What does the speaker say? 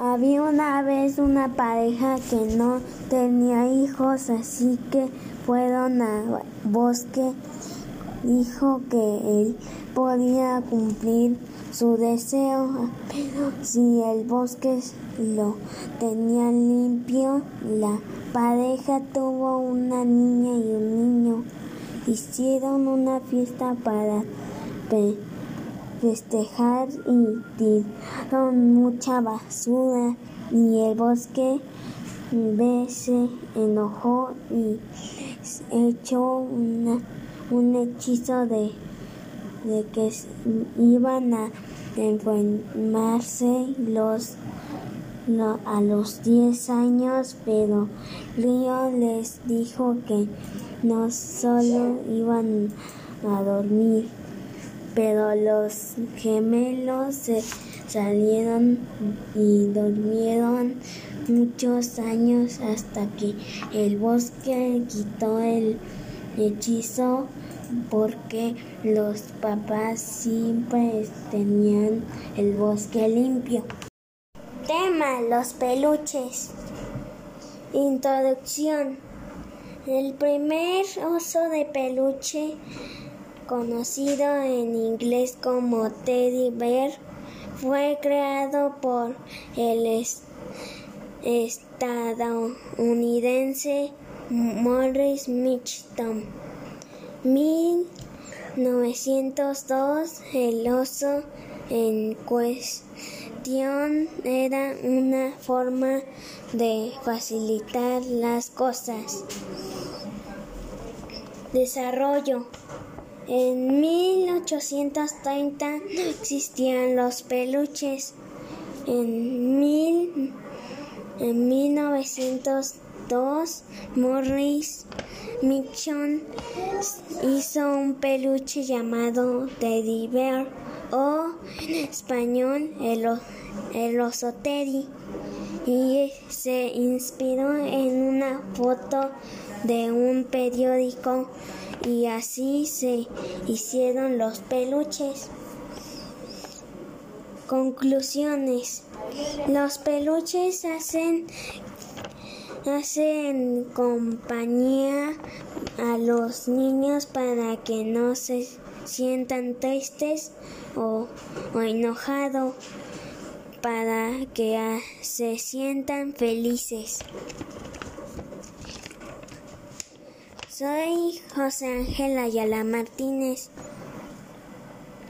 Había una vez una pareja que no tenía hijos, así que fueron al bosque. Dijo que él podía cumplir su deseo, pero si el bosque lo tenía limpio, la pareja tuvo una niña y un niño. Hicieron una fiesta para festejar y tiraron mucha basura y el bosque se enojó y echó un hechizo de, de que iban a enfermarse los a los 10 años, pero Río les dijo que no solo iban a dormir pero los gemelos se salieron y durmieron muchos años hasta que el bosque quitó el hechizo porque los papás siempre tenían el bosque limpio. Tema, los peluches. Introducción. El primer oso de peluche conocido en inglés como Teddy Bear, fue creado por el estadounidense Morris Mitchum. 1902, el oso en cuestión era una forma de facilitar las cosas. Desarrollo en 1830 no existían los peluches. En, mil, en 1902, Morris Mitchum hizo un peluche llamado Teddy Bear o en español el, el oso Teddy y se inspiró en una foto de un periódico y así se hicieron los peluches. Conclusiones. Los peluches hacen, hacen compañía a los niños para que no se sientan tristes o, o enojados, para que se sientan felices. Soy José Ángel Ayala Martínez.